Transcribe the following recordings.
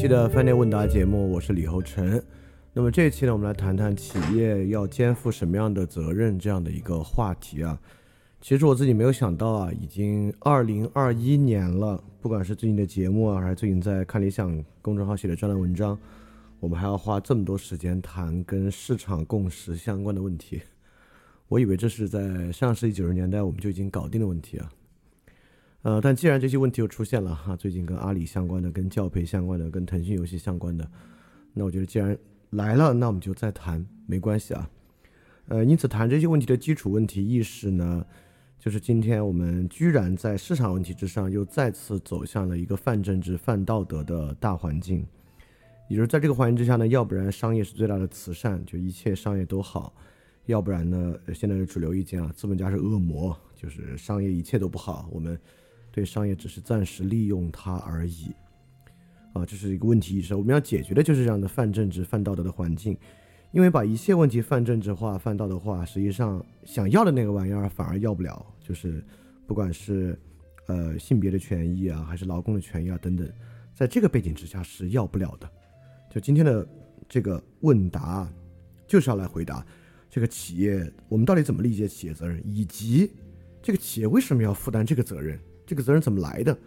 期的饭店问答节目，我是李厚成。那么这一期呢，我们来谈谈企业要肩负什么样的责任这样的一个话题啊。其实我自己没有想到啊，已经二零二一年了，不管是最近的节目啊，还是最近在看理想公众号写的专栏文章，我们还要花这么多时间谈跟市场共识相关的问题。我以为这是在上世纪九十年代我们就已经搞定的问题啊。呃，但既然这些问题又出现了哈，最近跟阿里相关的、跟教培相关的、跟腾讯游戏相关的，那我觉得既然来了，那我们就再谈，没关系啊。呃，因此谈这些问题的基础问题意识呢，就是今天我们居然在市场问题之上又再次走向了一个泛政治、泛道德的大环境，也就是在这个环境之下呢，要不然商业是最大的慈善，就一切商业都好；要不然呢，现在的主流意见啊，资本家是恶魔，就是商业一切都不好，我们。对商业只是暂时利用它而已，啊，这是一个问题意识。我们要解决的就是这样的泛政治、泛道德的环境，因为把一切问题泛政治化、泛道德化，实际上想要的那个玩意儿反而要不了。就是不管是呃性别的权益啊，还是劳工的权益啊等等，在这个背景之下是要不了的。就今天的这个问答，就是要来回答这个企业我们到底怎么理解企业责任，以及这个企业为什么要负担这个责任。这个责任怎么来的？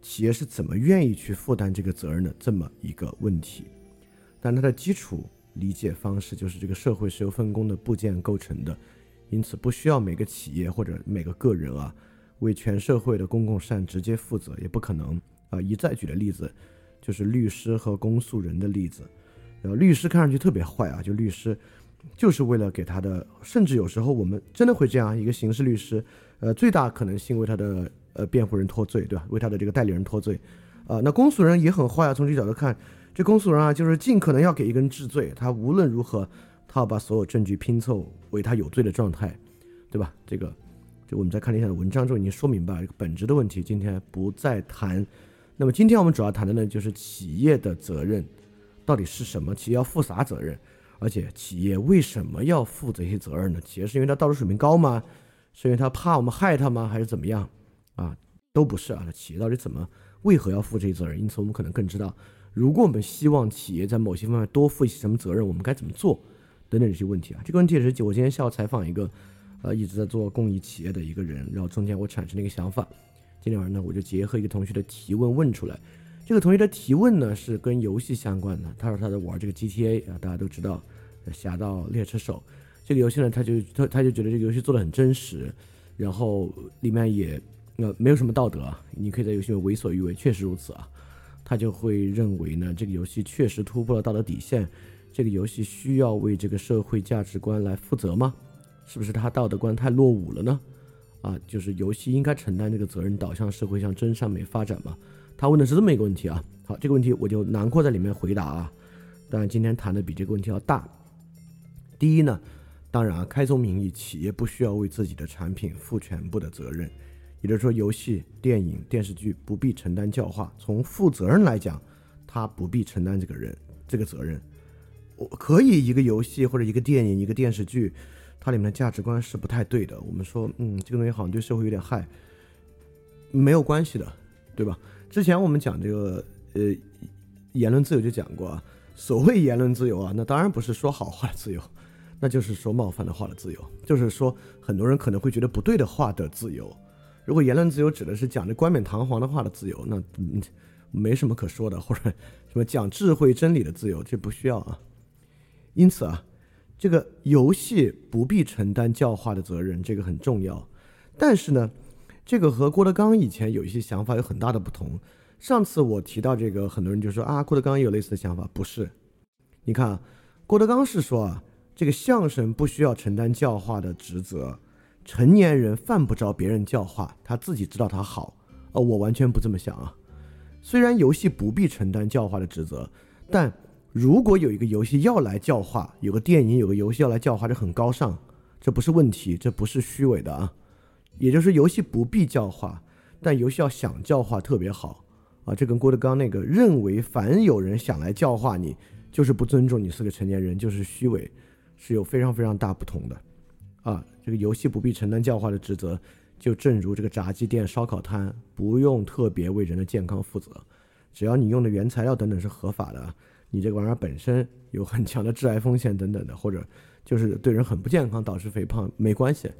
企业是怎么愿意去负担这个责任的？这么一个问题，但它的基础理解方式就是这个社会是由分工的部件构成的，因此不需要每个企业或者每个个人啊为全社会的公共善直接负责，也不可能啊。一再举的例子就是律师和公诉人的例子，然后律师看上去特别坏啊，就律师就是为了给他的，甚至有时候我们真的会这样，一个刑事律师，呃，最大可能性为他的。呃，辩护人脱罪，对吧？为他的这个代理人脱罪，啊，那公诉人也很坏啊。从这角度看，这公诉人啊，就是尽可能要给一个人治罪，他无论如何，他要把所有证据拼凑为他有罪的状态，对吧？这个，就我们在看理想的文章中已经说明白这个本质的问题，今天不再谈。那么今天我们主要谈的呢，就是企业的责任到底是什么？企业要负啥责任？而且企业为什么要负这些责任呢？企业是因为它道德水平高吗？是因为他怕我们害他吗？还是怎么样？啊，都不是啊！那企业到底怎么、为何要负这些责任？因此，我们可能更知道，如果我们希望企业在某些方面多负一些什么责任，我们该怎么做，等等这些问题啊。这个问题也是我今天下午采访一个，呃，一直在做公益企业的一个人，然后中间我产生了一个想法。今天晚上呢，我就结合一个同学的提问问出来。这个同学的提问呢是跟游戏相关的。他说他在玩这个 GTA 啊，大家都知道《侠盗猎车手》这个游戏呢，他就他他就觉得这个游戏做的很真实，然后里面也。那没有什么道德啊，你可以在游戏里为所欲为，确实如此啊。他就会认为呢，这个游戏确实突破了道德底线，这个游戏需要为这个社会价值观来负责吗？是不是他道德观太落伍了呢？啊，就是游戏应该承担这个责任，导向社会向真善美发展吗？他问的是这么一个问题啊。好，这个问题我就囊括在里面回答啊。当然今天谈的比这个问题要大。第一呢，当然啊，开宗明义，企业不需要为自己的产品负全部的责任。也就是说，游戏、电影、电视剧不必承担教化。从负责任来讲，他不必承担这个人这个责任。我可以一个游戏或者一个电影、一个电视剧，它里面的价值观是不太对的。我们说，嗯，这个东西好像对社会有点害，没有关系的，对吧？之前我们讲这个呃言论自由就讲过啊，所谓言论自由啊，那当然不是说好话的自由，那就是说冒犯的话的自由，就是说很多人可能会觉得不对的话的自由。如果言论自由指的是讲这冠冕堂皇的话的自由，那没什么可说的；或者什么讲智慧真理的自由，这不需要啊。因此啊，这个游戏不必承担教化的责任，这个很重要。但是呢，这个和郭德纲以前有一些想法有很大的不同。上次我提到这个，很多人就说啊，郭德纲也有类似的想法，不是？你看，郭德纲是说啊，这个相声不需要承担教化的职责，成年人犯不着别人教化，他自己知道他好。哦，我完全不这么想啊。虽然游戏不必承担教化的职责，但如果有一个游戏要来教化，有个电影有个游戏要来教化，这很高尚，这不是问题，这不是虚伪的啊。也就是游戏不必教化，但游戏要想教化特别好。啊，这跟郭德纲那个认为凡有人想来教化你，就是不尊重你是个成年人，就是虚伪，是有非常非常大不同的。啊，这个游戏不必承担教化的职责，就正如这个炸鸡店、烧烤摊不用特别为人的健康负责，只要你用的原材料等等是合法的，你这个玩意儿本身有很强的致癌风险等等的，或者就是对人很不健康，导致肥胖，没关系。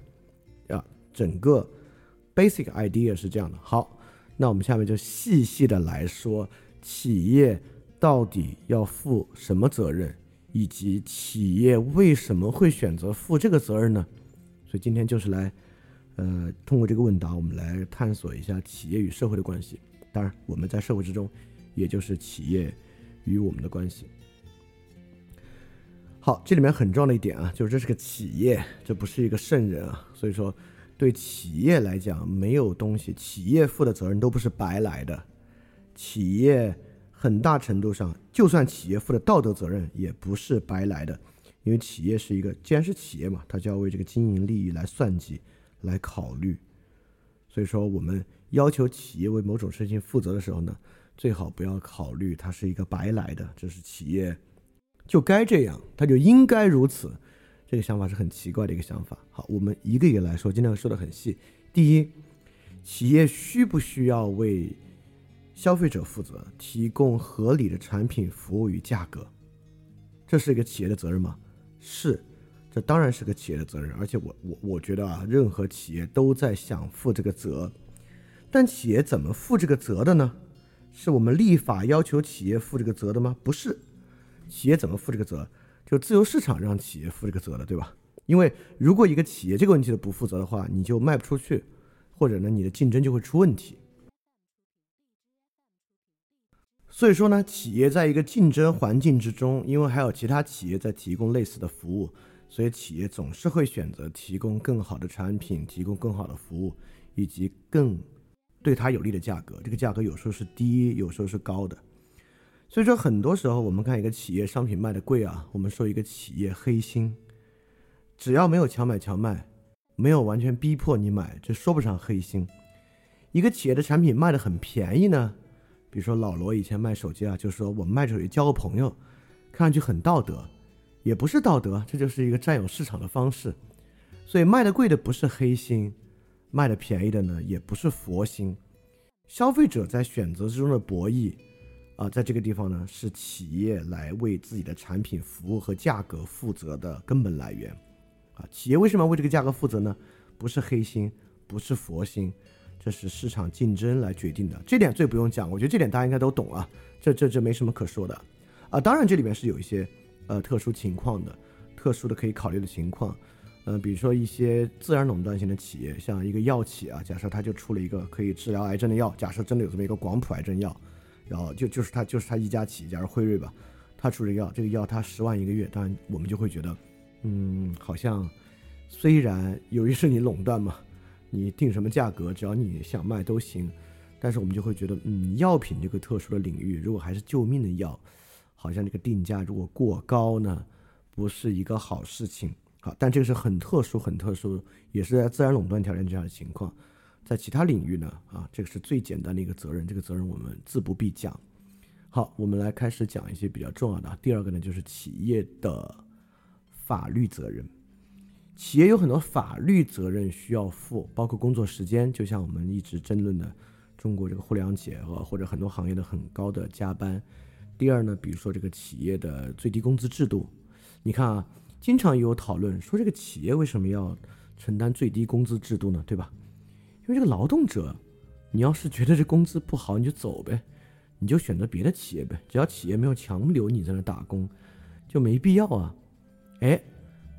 啊，整个 basic idea 是这样的。好。那我们下面就细细的来说，企业到底要负什么责任，以及企业为什么会选择负这个责任呢？所以今天就是来，呃，通过这个问答，我们来探索一下企业与社会的关系。当然，我们在社会之中，也就是企业与我们的关系。好，这里面很重要的一点啊，就是这是个企业，这不是一个圣人啊，所以说。对企业来讲，没有东西，企业负的责任都不是白来的。企业很大程度上，就算企业负的道德责任，也不是白来的。因为企业是一个，既然是企业嘛，它就要为这个经营利益来算计、来考虑。所以说，我们要求企业为某种事情负责的时候呢，最好不要考虑它是一个白来的，这是企业就该这样，它就应该如此。这个想法是很奇怪的一个想法。好，我们一个一个来说，今天说的很细。第一，企业需不需要为消费者负责，提供合理的产品、服务与价格？这是一个企业的责任吗？是，这当然是个企业的责任。而且我我我觉得啊，任何企业都在想负这个责。但企业怎么负这个责的呢？是我们立法要求企业负这个责的吗？不是，企业怎么负这个责？就自由市场让企业负这个责的，对吧？因为如果一个企业这个问题都不负责的话，你就卖不出去，或者呢，你的竞争就会出问题。所以说呢，企业在一个竞争环境之中，因为还有其他企业在提供类似的服务，所以企业总是会选择提供更好的产品，提供更好的服务，以及更对他有利的价格。这个价格有时候是低，有时候是高的。所以说，很多时候我们看一个企业商品卖的贵啊，我们说一个企业黑心，只要没有强买强卖，没有完全逼迫你买，这说不上黑心。一个企业的产品卖的很便宜呢，比如说老罗以前卖手机啊，就是说我们卖手机交个朋友，看上去很道德，也不是道德，这就是一个占有市场的方式。所以卖的贵的不是黑心，卖的便宜的呢也不是佛心。消费者在选择之中的博弈。啊，在这个地方呢，是企业来为自己的产品、服务和价格负责的根本来源。啊，企业为什么要为这个价格负责呢？不是黑心，不是佛心，是市场竞争来决定的。这点最不用讲，我觉得这点大家应该都懂啊。这、这、这没什么可说的。啊，当然这里面是有一些呃特殊情况的，特殊的可以考虑的情况。嗯，比如说一些自然垄断型的企业，像一个药企啊，假设它就出了一个可以治疗癌症的药，假设真的有这么一个广谱癌症药。然后就就是他就是他一家企业，假如辉瑞吧，他出这个药，这个药他十万一个月，当然我们就会觉得，嗯，好像虽然由于是你垄断嘛，你定什么价格，只要你想卖都行，但是我们就会觉得，嗯，药品这个特殊的领域，如果还是救命的药，好像这个定价如果过高呢，不是一个好事情。好，但这个是很特殊、很特殊，也是在自然垄断条件这样的情况。在其他领域呢，啊，这个是最简单的一个责任，这个责任我们自不必讲。好，我们来开始讲一些比较重要的。第二个呢，就是企业的法律责任。企业有很多法律责任需要负，包括工作时间，就像我们一直争论的中国这个互联网企业和或者很多行业的很高的加班。第二呢，比如说这个企业的最低工资制度，你看啊，经常有讨论说这个企业为什么要承担最低工资制度呢？对吧？因为这个劳动者，你要是觉得这工资不好，你就走呗，你就选择别的企业呗。只要企业没有强留你在那打工，就没必要啊。哎，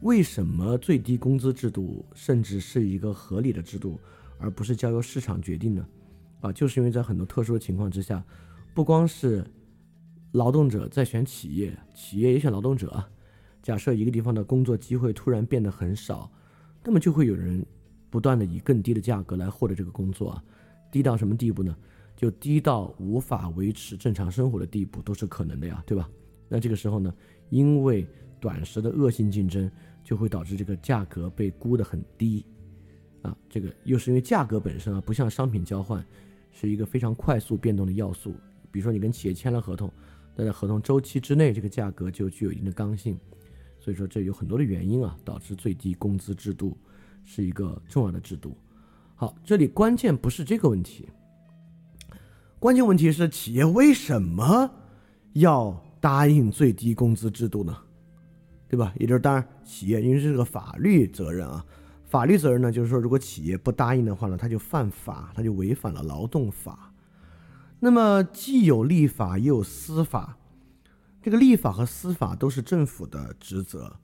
为什么最低工资制度甚至是一个合理的制度，而不是交由市场决定呢？啊，就是因为在很多特殊的情况之下，不光是劳动者在选企业，企业也选劳动者啊。假设一个地方的工作机会突然变得很少，那么就会有人不断的以更低的价格来获得这个工作啊，低到什么地步呢？就低到无法维持正常生活的地步都是可能的呀，对吧？那这个时候呢，因为短时的恶性竞争，就会导致这个价格被估得很低，啊，这个又是因为价格本身啊，不像商品交换，是一个非常快速变动的要素。比如说你跟企业签了合同，那在合同周期之内，这个价格就具有一定的刚性。所以说，这有很多的原因啊，导致最低工资制度是一个重要的制度。好，这里关键不是这个问题，关键问题是企业为什么要答应最低工资制度呢？对吧？也就是当然，企业因为这是个法律责任啊，法律责任呢，就是说，如果企业不答应的话呢，他就犯法，他就违反了劳动法。那么既有立法，又有司法。这个立法和司法都是政府的职责，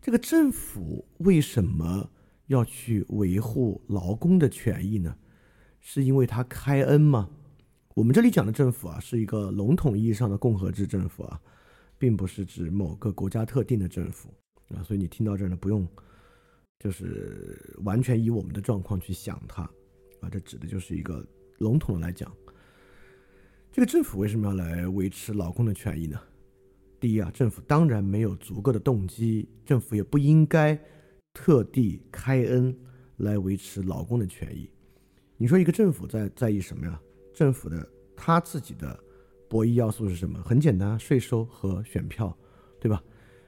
这个政府为什么要去维护劳工的权益呢？是因为他开恩吗？我们这里讲的政府啊，是一个笼统意义上的共和制政府啊，并不是指某个国家特定的政府啊，所以你听到这儿呢，不用就是完全以我们的状况去想它啊，这指的就是一个笼统的来讲，这个政府为什么要来维持劳工的权益呢？第一啊，政府当然没有足够的动机，政府也不应该特地开恩来维持劳工的权益。你说一个政府在在意什么呀？政府的他自己的博弈要素是什么？很简单，税收和选票，对吧？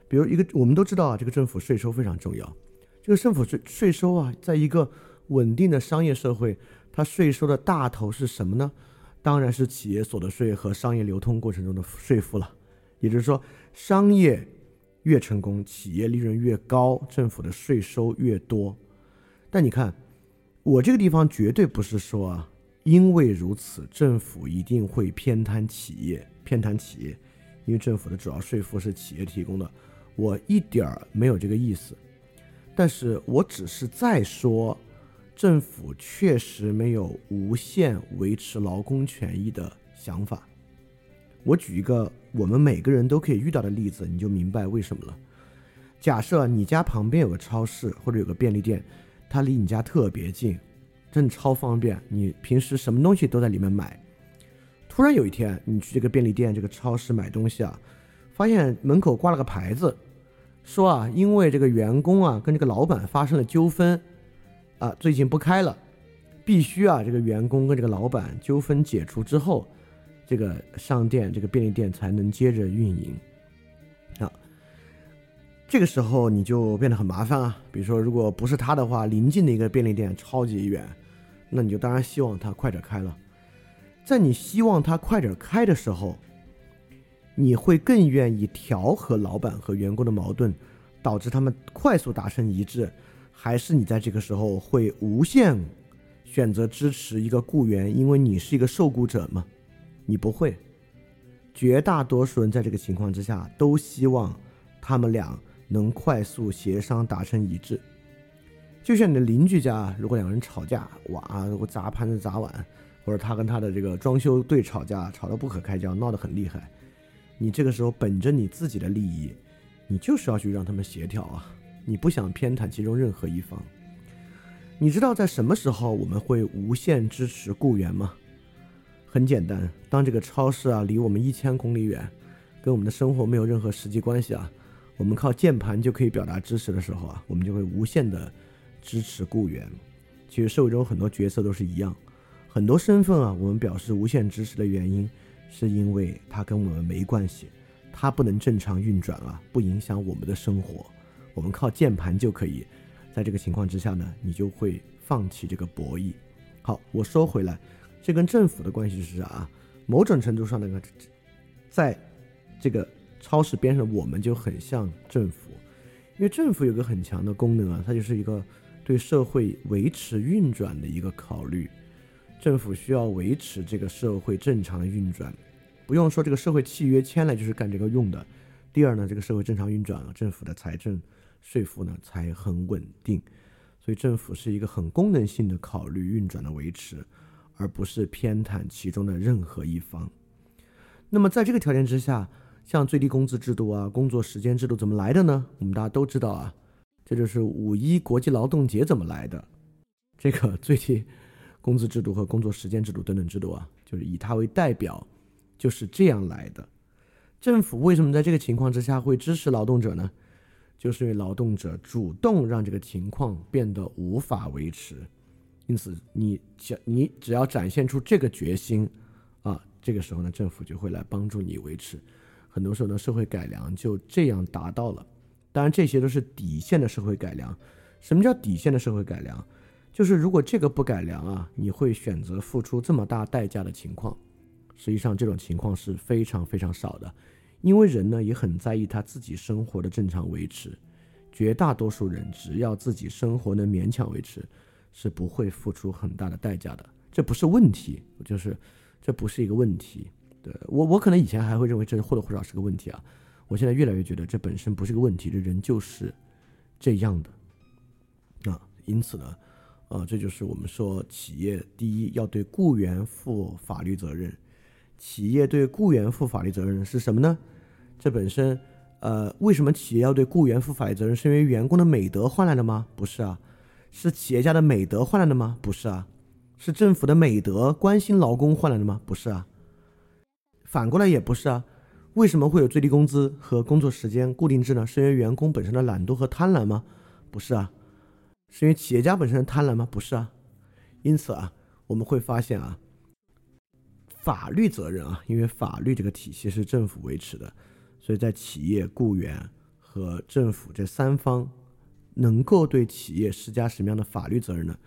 比如一个我们都知道啊，这个政府税收非常重要。这个政府税税收啊，在一个稳定的商业社会，它税收的大头是什么呢？当然是企业所得税和商业流通过程中的税负了。也就是说，商业越成功，企业利润越高，政府的税收越多。但你看，我这个地方绝对不是说啊，因为如此，政府一定会偏袒企业，偏袒企业，因为政府的主要税负是企业提供的。我一点儿没有这个意思，但是我只是在说，政府确实没有无限维持劳工权益的想法。我举一个我们每个人都可以遇到的例子，你就明白为什么了。假设你家旁边有个超市或者有个便利店，它离你家特别近，真的超方便，你平时什么东西都在里面买。突然有一天，你去这个便利店、这个超市买东西啊，发现门口挂了个牌子，说啊，因为这个员工啊跟这个老板发生了纠纷，啊，最近不开了，必须啊这个员工跟这个老板纠纷解除之后。这个商店、这个便利店才能接着运营，这个时候你就变得很麻烦啊。比如说，如果不是他的话，临近的一个便利店超级远，那你就当然希望他快点开了。在你希望他快点开的时候，你会更愿意调和老板和员工的矛盾，导致他们快速达成一致，还是你在这个时候会无限选择支持一个雇员，因为你是一个受雇者吗？你不会，绝大多数人在这个情况之下都希望他们俩能快速协商达成一致。就像你的邻居家，如果两个人吵架，哇，如果砸盘子砸碗，或者他跟他的这个装修队吵架，吵得不可开交，闹得很厉害，你这个时候本着你自己的利益，你就是要去让他们协调啊，你不想偏袒其中任何一方。你知道在什么时候我们会无限支持雇员吗？很简单，当这个超市啊离我们一千公里远，跟我们的生活没有任何实际关系啊，我们靠键盘就可以表达支持的时候啊，我们就会无限的支持雇员。其实社会中很多角色都是一样，很多身份啊，我们表示无限支持的原因，是因为它跟我们没关系，它不能正常运转啊，不影响我们的生活，我们靠键盘就可以。在这个情况之下呢，你就会放弃这个博弈。好，我说回来。这跟政府的关系是啥啊？某种程度上，那个在这个超市边上，我们就很像政府，因为政府有个很强的功能啊，它就是一个对社会维持运转的一个考虑。政府需要维持这个社会正常的运转，不用说这个社会契约签了就是干这个用的，第二呢，这个社会正常运转了，政府的财政税负呢才很稳定。所以政府是一个很功能性的考虑运转的维持，而不是偏袒其中的任何一方。那么在这个条件之下，像最低工资制度啊、工作时间制度怎么来的呢？我们大家都知道啊，这就是五一国际劳动节怎么来的。这个 最低工资制度和工作时间制度等等制度啊，就是以它为代表，就是这样来的。政府为什么在这个情况之下会支持劳动者呢？就是因为劳动者主动让这个情况变得无法维持，因此你想你只要展现出这个决心，啊，这个时候呢，政府就会来帮助你维持。很多时候呢，社会改良就这样达到了。当然，这些都是底线的社会改良。什么叫底线的社会改良？就是如果这个不改良啊，你会选择付出这么大代价的情况。实际上，这种情况是非常非常少的。因为人呢也很在意他自己生活的正常维持，绝大多数人只要自己生活能勉强维持，是不会付出很大的代价的。这不是问题，就是这不是一个问题。对我，我可能以前还会认为这或多或少是个问题啊。我现在越来越觉得这本身不是个问题，这人就是这样的啊。因此呢，啊，这就是我们说企业第一要对雇员负法律责任。企业对雇员负法律责任是什么呢？这本身，呃，为什么企业要对雇员负法律责任？是因为员工的美德换来的吗？不是啊，是企业家的美德换来的吗？不是啊，是政府的美德关心劳工换来的吗？不是啊，反过来也不是啊。为什么会有最低工资和工作时间固定制呢？是因为员工本身的懒惰和贪婪吗？不是啊，是因为企业家本身的贪婪吗？不是啊。因此啊，我们会发现啊。法律责任啊，因为法律这个体系是政府维持的，所以在企业、雇员和政府这三方能够对企业施加什么样的法律责任呢？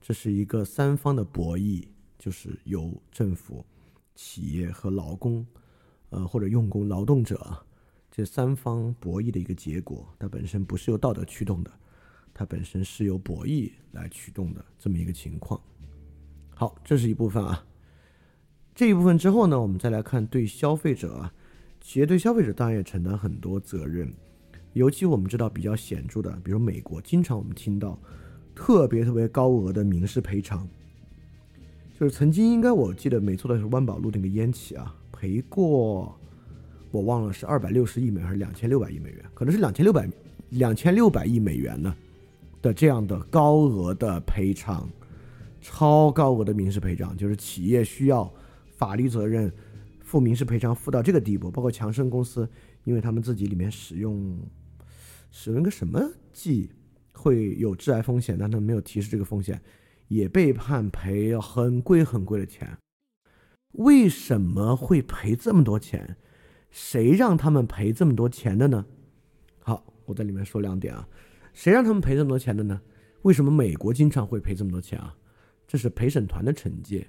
这是一个三方的博弈，就是由政府、企业和劳工，呃或者用工劳动者这三方博弈的一个结果。它本身不是由道德驱动的，它本身是由博弈来驱动的这么一个情况。好，这是一部分啊。这一部分之后呢，我们再来看对消费者啊，企业对消费者当然也承担很多责任，尤其我们知道比较显著的，比如美国，经常我们听到特别特别高额的民事赔偿，就是曾经应该我记得没错的是万宝路那个烟企啊，赔过我忘了是二百六十亿美元还是两千六百亿美元，可能是两千六百两千六百亿美元呢的这样的高额的赔偿，超高额的民事赔偿，就是企业需要。法律责任负民事赔偿负到这个地步，包括强生公司，因为他们自己里面使用使用个什么剂会有致癌风险，但他们没有提示这个风险，也被判赔很贵很贵的钱。为什么会赔这么多钱？谁让他们赔这么多钱的呢？好，我在里面说两点啊，谁让他们赔这么多钱的呢？为什么美国经常会赔这么多钱啊？这是陪审团的惩戒，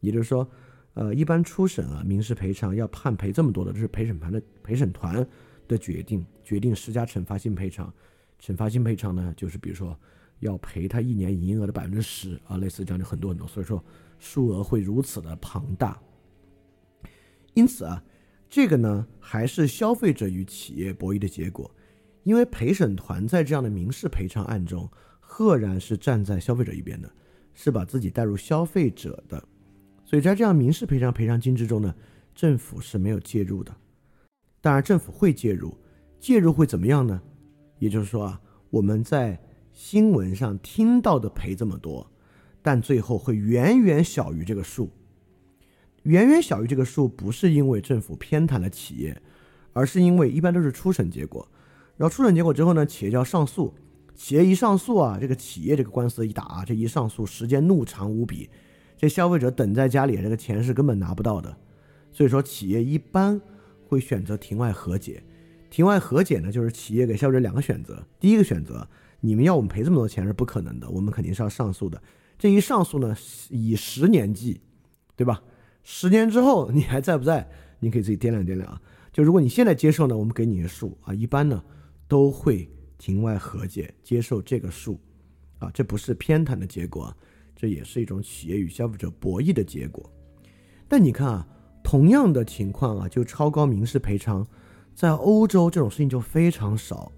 也就是说。呃，一般初审啊，民事赔偿要判赔这么多的，这是陪审团的陪审团的决定，决定施加惩罚性赔偿。惩罚性赔偿呢，就是比如说要赔他一年营业额的百分之十啊，类似这样的很多很多，所以说数额会如此的庞大。因此啊，这个呢还是消费者与企业博弈的结果，因为陪审团在这样的民事赔偿案中，赫然是站在消费者一边的，是把自己带入消费者的。所以在这样民事赔偿赔偿金之中呢，政府是没有介入的。当然，政府会介入，介入会怎么样呢？也就是说啊，我们在新闻上听到的赔这么多，但最后会远远小于这个数。远远小于这个数，不是因为政府偏袒了企业，而是因为一般都是初审结果。然后初审结果之后呢，企业就要上诉。企业一上诉啊，这个企业这个官司一打啊，这一上诉时间怒长无比。这消费者等在家里，这个钱是根本拿不到的，所以说企业一般会选择庭外和解。庭外和解呢，就是企业给消费者两个选择：第一个选择，你们要我们赔这么多钱是不可能的，我们肯定是要上诉的。这一上诉呢，以十年计，对吧？十年之后你还在不在？你可以自己掂量掂量啊。就如果你现在接受呢，我们给你个数啊，一般呢都会庭外和解，接受这个数啊，这不是偏袒的结果啊。这也是一种企业与消费者博弈的结果，但你看啊，同样的情况啊，就超高民事赔偿，在欧洲这种事情就非常少，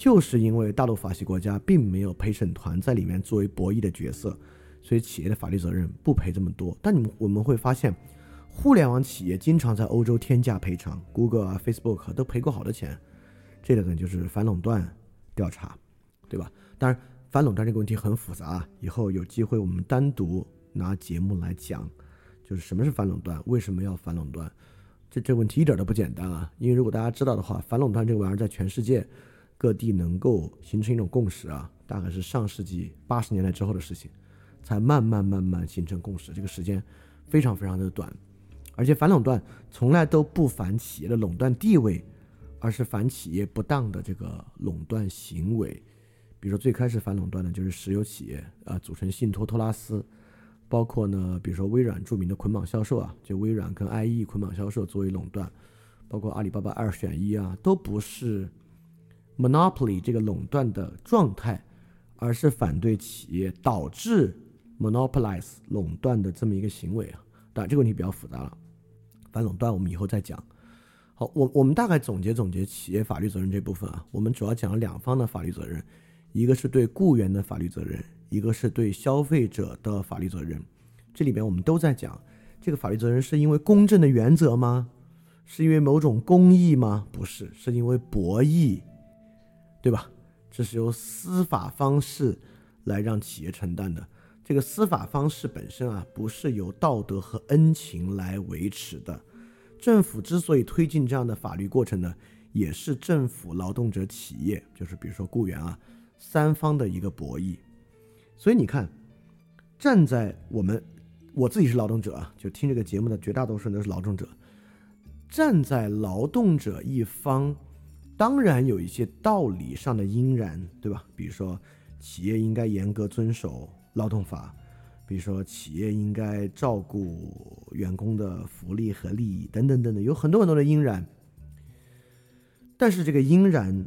就是因为大陆法系国家并没有陪审团在里面作为博弈的角色，所以企业的法律责任不赔这么多。但你们我们会发现，互联网企业经常在欧洲天价赔偿，Google 啊、Facebook 都赔过好多钱。这个呢就是反垄断调查，对吧？当然，反垄断这个问题很复杂，以后有机会我们单独拿节目来讲，就是什么是反垄断，为什么要反垄断。这这问题一点都不简单啊！因为如果大家知道的话，反垄断这个玩意儿在全世界各地能够形成一种共识啊，大概是上世纪八十年代之后的事情，才慢慢慢慢形成共识。这个时间非常非常的短，而且反垄断从来都不反企业的垄断地位，而是反企业不当的这个垄断行为。比如说最开始反垄断的就是石油企业啊，组成信托托拉斯。包括呢，比如说微软著名的捆绑销售啊，就微软跟 IE 捆绑销售作为垄断，包括阿里巴巴二选一啊，都不是 monopoly 这个垄断的状态，而是反对企业导致 monopolize 垄断的这么一个行为啊。当然这个问题比较复杂了，反垄断我们以后再讲。好，我我们大概总结总结企业法律责任这部分啊，我们主要讲了两方的法律责任，一个是对雇员的法律责任。一个是对消费者的法律责任，这里边我们都在讲，这个法律责任是因为公正的原则吗？是因为某种公益吗？不是，是因为博弈，对吧？这是由司法方式来让企业承担的。这个司法方式本身啊，不是由道德和恩情来维持的。政府之所以推进这样的法律过程呢，也是政府、劳动者、企业，就是比如说雇员啊，三方的一个博弈。所以你看，站在我们，我自己是劳动者啊，就听这个节目的绝大多数人都是劳动者。站在劳动者一方，当然有一些道理上的应然，对吧？比如说，企业应该严格遵守劳动法，比如说，企业应该照顾员工的福利和利益，等等等等，有很多很多的应然。但是这个应然，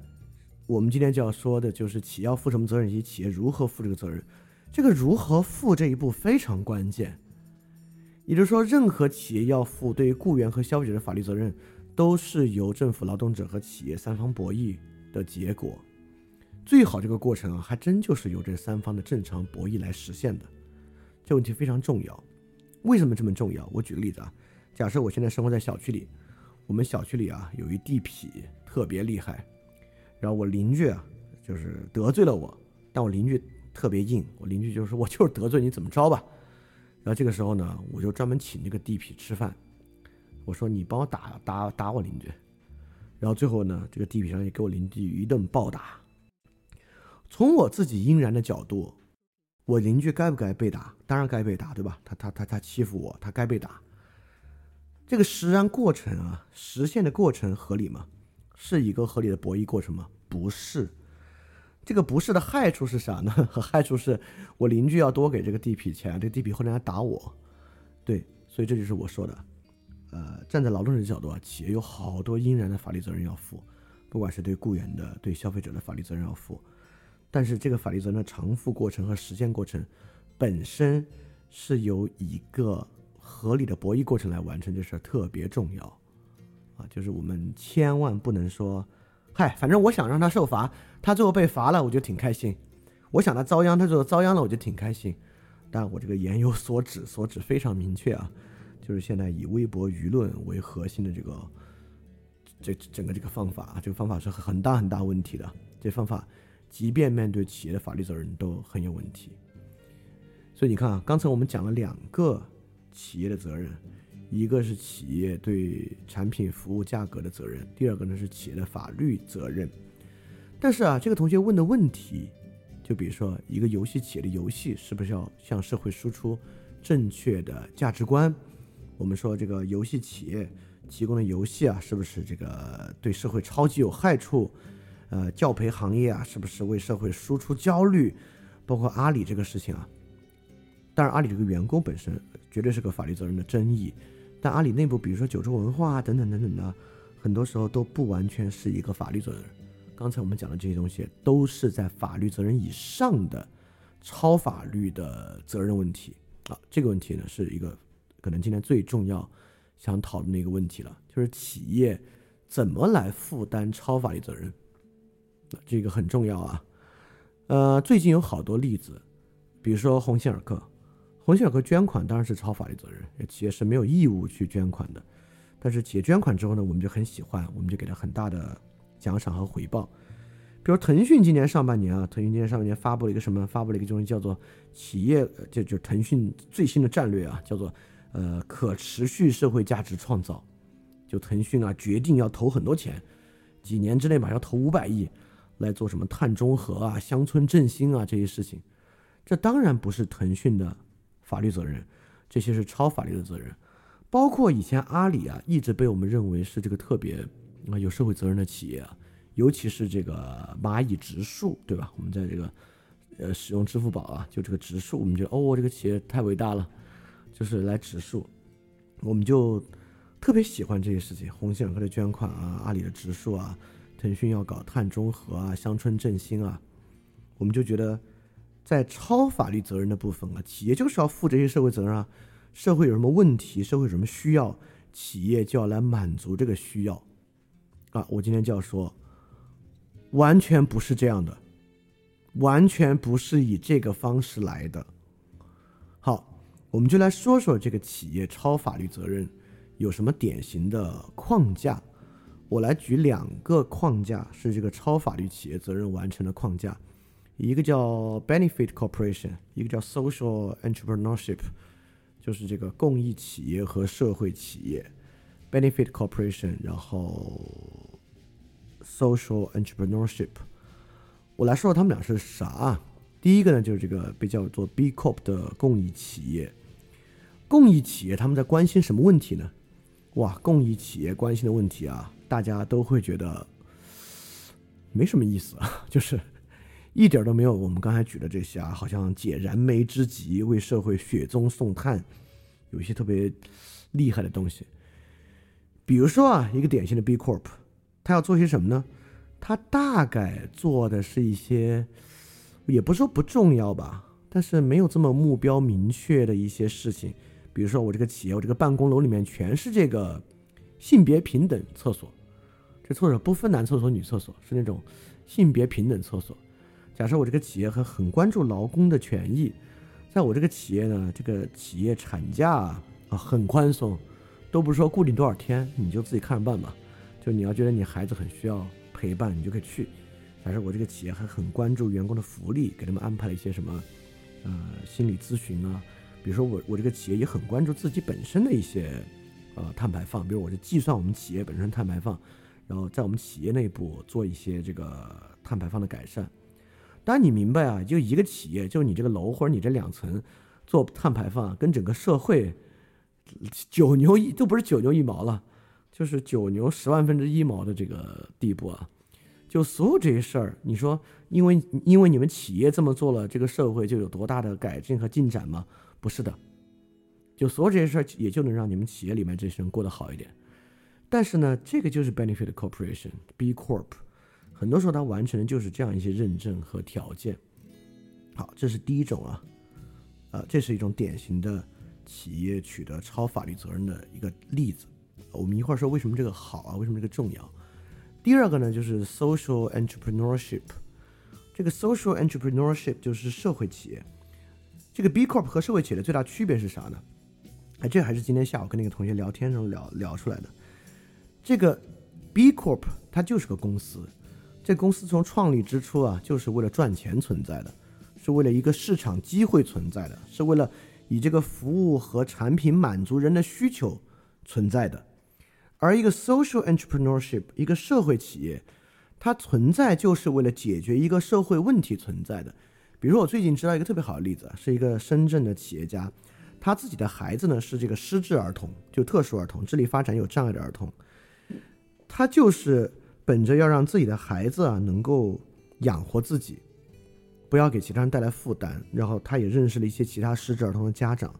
我们今天就要说的就是企业要负什么责任，以及企业如何负这个责任。这个如何负这一步非常关键，也就是说，任何企业要负对于雇员和消费者的法律责任，都是由政府、劳动者和企业三方博弈的结果。最好这个过程啊，还真就是由这三方的正常博弈来实现的。这问题非常重要。为什么这么重要？我举个例子啊，假设我现在生活在小区里，我们小区里啊有一地痞特别厉害，然后我邻居啊就是得罪了我，但我邻居。特别硬，我邻居就说：“我就是得罪你，怎么着吧？”然后这个时候呢，我就专门请那个地痞吃饭。我说：“你帮我打打打我邻居。”然后最后呢，这个地痞上也给我邻居一顿暴打。从我自己应然的角度，我邻居该不该被打？当然该被打，对吧？他他他他欺负我，他该被打。这个实然过程啊，实现的过程合理吗？是一个合理的博弈过程吗？不是。这个不是的害处是啥呢？害处是我邻居要多给这个地痞钱，这个地痞后来还打我，对，所以这就是我说的，呃，站在劳动者的角度啊，企业有好多应然的法律责任要负，不管是对雇员的、对消费者的法律责任要负，但是这个法律责任的偿付过程和实现过程，本身是由一个合理的博弈过程来完成，这事儿特别重要，啊，就是我们千万不能说。嗨，反正我想让他受罚，他最后被罚了，我就挺开心；我想他遭殃，他最后遭殃了，我就挺开心。但我这个言有所指，所指非常明确啊，就是现在以微博舆论为核心的这个这整个这个方法，这个方法是很大很大问题的。这方法即便面对企业的法律责任都很有问题。所以你看啊，刚才我们讲了两个企业的责任。一个是企业对产品服务价格的责任，第二个呢是企业的法律责任。但是啊，这个同学问的问题，就比如说一个游戏企业的游戏是不是要向社会输出正确的价值观？我们说这个游戏企业提供的游戏啊，是不是这个对社会超级有害处？呃，教培行业啊，是不是为社会输出焦虑？包括阿里这个事情啊，当然阿里这个员工本身绝对是个法律责任的争议。但阿里内部，比如说九州文化啊等等等等的，很多时候都不完全是一个法律责任。刚才我们讲的这些东西，都是在法律责任以上的超法律的责任问题啊。这个问题呢，是一个可能今天最重要想讨论的一个问题了，就是企业怎么来负担超法律责任？这个很重要啊。呃，最近有好多例子，比如说鸿星尔克，鸿星尔克捐款当然是超法律责任，企业是没有义务去捐款的。但是企业捐款之后呢，我们就很喜欢，我们就给他很大的奖赏和回报。比如腾讯今年上半年啊，腾讯今年上半年发布了一个什么？发布了一个东西叫做企业，就就腾讯最新的战略啊，叫做呃可持续社会价值创造。就腾讯啊，决定要投很多钱，几年之内吧，要投五百亿来做什么碳中和啊、乡村振兴啊这些事情。这当然不是腾讯的法律责任，这些是超法律的责任。包括以前阿里啊，一直被我们认为是这个特别啊有社会责任的企业啊。尤其是这个蚂蚁植树，对吧？我们在这个呃使用支付宝啊，就这个植树，我们觉得哦，这个企业太伟大了，就是来植树，我们就特别喜欢这些事情。鸿星尔克的捐款啊，阿里的植树啊，腾讯要搞碳中和啊，乡村振兴啊，我们就觉得在超法律责任的部分啊，企业就是要负这些社会责任啊。社会有什么问题，社会有什么需要，企业就要来满足这个需要啊。我今天就要说。完全不是这样的，完全不是以这个方式来的。好，我们就来说说这个企业超法律责任有什么典型的框架。我来举两个框架，是这个超法律企业责任完成的框架，一个叫 benefit corporation，一个叫 social entrepreneurship，就是这个公益企业和社会企业，benefit corporation，然后。Social entrepreneurship，我来说说他们俩是啥。第一个呢，就是这个被叫做 B Corp 的公益企业。公益企业他们在关心什么问题呢？哇，公益企业关心的问题啊，大家都会觉得没什么意思啊，就是一点都没有我们刚才举的这些啊，好像解燃眉之急，为社会雪中送炭，有一些特别厉害的东西。比如说啊，一个典型的 B Corp。他要做些什么呢？他大概做的是一些，也不说不重要吧，但是没有这么目标明确的一些事情。比如说，我这个企业，我这个办公楼里面全是这个性别平等厕所，这厕所不分男厕所、女厕所，是那种性别平等厕所。假设我这个企业很很关注劳工的权益，在我这个企业呢，这个企业产假啊很宽松，都不是说固定多少天，你就自己看着办吧。就你要觉得你孩子很需要陪伴，你就可以去。假设我这个企业还很关注员工的福利，给他们安排了一些什么，呃，心理咨询啊。比如说我我这个企业也很关注自己本身的一些，呃，碳排放。比如我就计算我们企业本身碳排放，然后在我们企业内部做一些这个碳排放的改善。当你明白啊，就一个企业，就你这个楼或者你这两层做碳排放，跟整个社会九牛一都不是九牛一毛了。就是九牛十万分之一毛的这个地步啊！就所有这些事儿，你说因为因为你们企业这么做了，这个社会就有多大的改进和进展吗？不是的，就所有这些事儿也就能让你们企业里面这些人过得好一点。但是呢，这个就是 benefit corporation B Corp，很多时候它完成的就是这样一些认证和条件。好，这是第一种啊，呃，这是一种典型的企业取得超法律责任的一个例子。我们一会儿说为什么这个好啊？为什么这个重要？第二个呢，就是 social entrepreneurship。这个 social entrepreneurship 就是社会企业。这个 B Corp 和社会企业的最大区别是啥呢？哎，这还是今天下午跟那个同学聊天时候聊聊出来的。这个 B Corp 它就是个公司，这公司从创立之初啊，就是为了赚钱存在的，是为了一个市场机会存在的，是为了以这个服务和产品满足人的需求。存在的，而一个 social entrepreneurship，一个社会企业，它存在就是为了解决一个社会问题存在的。比如，我最近知道一个特别好的例子，是一个深圳的企业家，他自己的孩子呢是这个失智儿童，就特殊儿童，智力发展有障碍的儿童。他就是本着要让自己的孩子啊能够养活自己，不要给其他人带来负担，然后他也认识了一些其他失智儿童的家长。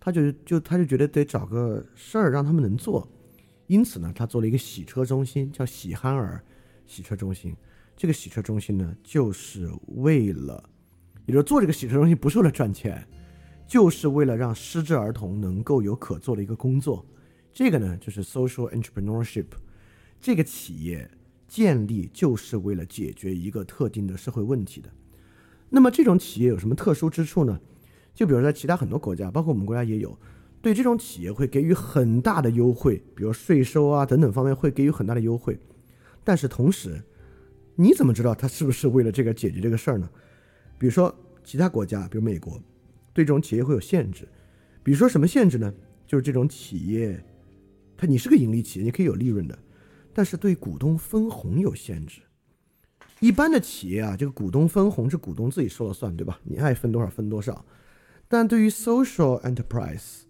他就就他就觉得得找个事儿让他们能做，因此呢，他做了一个洗车中心，叫喜憨儿洗车中心。这个洗车中心呢，就是为了，也就是做这个洗车中心不是为了赚钱，就是为了让失智儿童能够有可做的一个工作。这个呢，就是 social entrepreneurship。这个企业建立就是为了解决一个特定的社会问题的。那么这种企业有什么特殊之处呢？就比如说在其他很多国家，包括我们国家也有，对这种企业会给予很大的优惠，比如税收啊等等方面会给予很大的优惠。但是同时，你怎么知道他是不是为了这个解决这个事儿呢？比如说其他国家，比如美国，对这种企业会有限制。比如说什么限制呢？就是这种企业，它你是个盈利企业，你可以有利润的，但是对股东分红有限制。一般的企业啊，这个股东分红是股东自己说了算，对吧？你爱分多少分多少。但对于 social enterprise，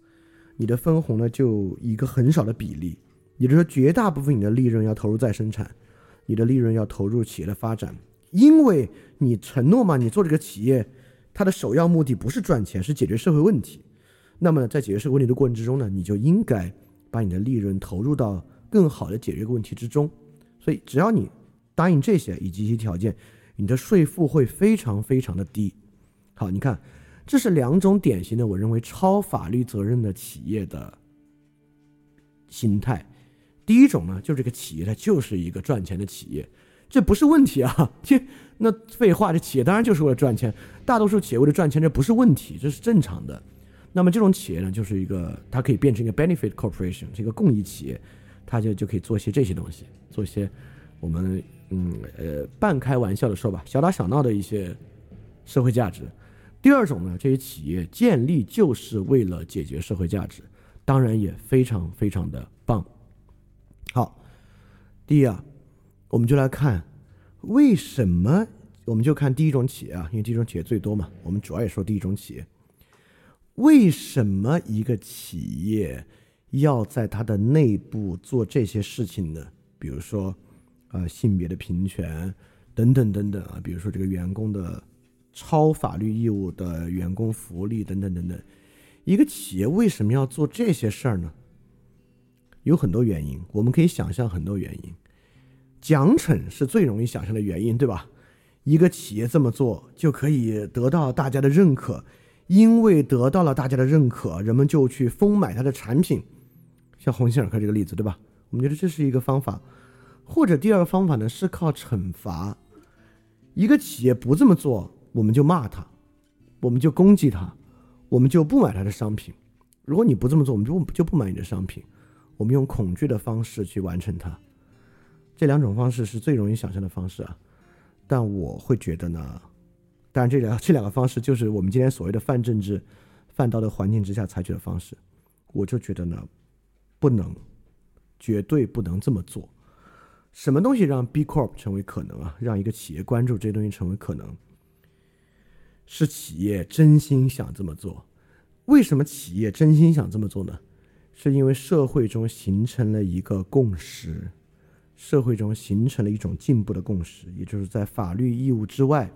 你的分红呢就一个很少的比例，也就是说绝大部分你的利润要投入再生产，你的利润要投入企业的发展，因为你承诺嘛，你做这个企业，它的首要目的不是赚钱，是解决社会问题。那么在解决社会问题的过程之中呢，你就应该把你的利润投入到更好的解决问题之中。所以只要你答应这些以及一些条件，你的税负会非常非常的低。好，你看。这是两种典型的，我认为超法律责任的企业的心态。第一种呢，就是这个企业它就是一个赚钱的企业，这不是问题啊。切那废话，这企业当然就是为了赚钱。大多数企业为了赚钱，这不是问题，这是正常的。那么这种企业呢，就是一个它可以变成一个 benefit corporation，这个公益企业，它就就可以做些这些东西，做一些我们嗯呃半开玩笑的说吧，小打小闹的一些社会价值。第二种呢，这些企业建立就是为了解决社会价值，当然也非常非常的棒。好，第一啊，我们就来看为什么，我们就看第一种企业啊，因为第一种企业最多嘛，我们主要也说第一种企业。为什么一个企业要在它的内部做这些事情呢？比如说，呃，性别的平权等等等等啊，比如说这个员工的。超法律义务的员工福利等等等等，一个企业为什么要做这些事儿呢？有很多原因，我们可以想象很多原因。奖惩是最容易想象的原因，对吧？一个企业这么做就可以得到大家的认可，因为得到了大家的认可，人们就去疯买它的产品。像鸿星尔克这个例子，对吧？我们觉得这是一个方法。或者第二个方法呢，是靠惩罚。一个企业不这么做。我们就骂他，我们就攻击他，我们就不买他的商品。如果你不这么做，我们就就不买你的商品。我们用恐惧的方式去完成它。这两种方式是最容易想象的方式啊。但我会觉得呢，当然这两 这两个方式就是我们今天所谓的泛政治、泛道德环境之下采取的方式。我就觉得呢，不能，绝对不能这么做。什么东西让 B Corp 成为可能啊？让一个企业关注这些东西成为可能？是企业真心想这么做，为什么企业真心想这么做呢？是因为社会中形成了一个共识，社会中形成了一种进步的共识，也就是在法律义务之外，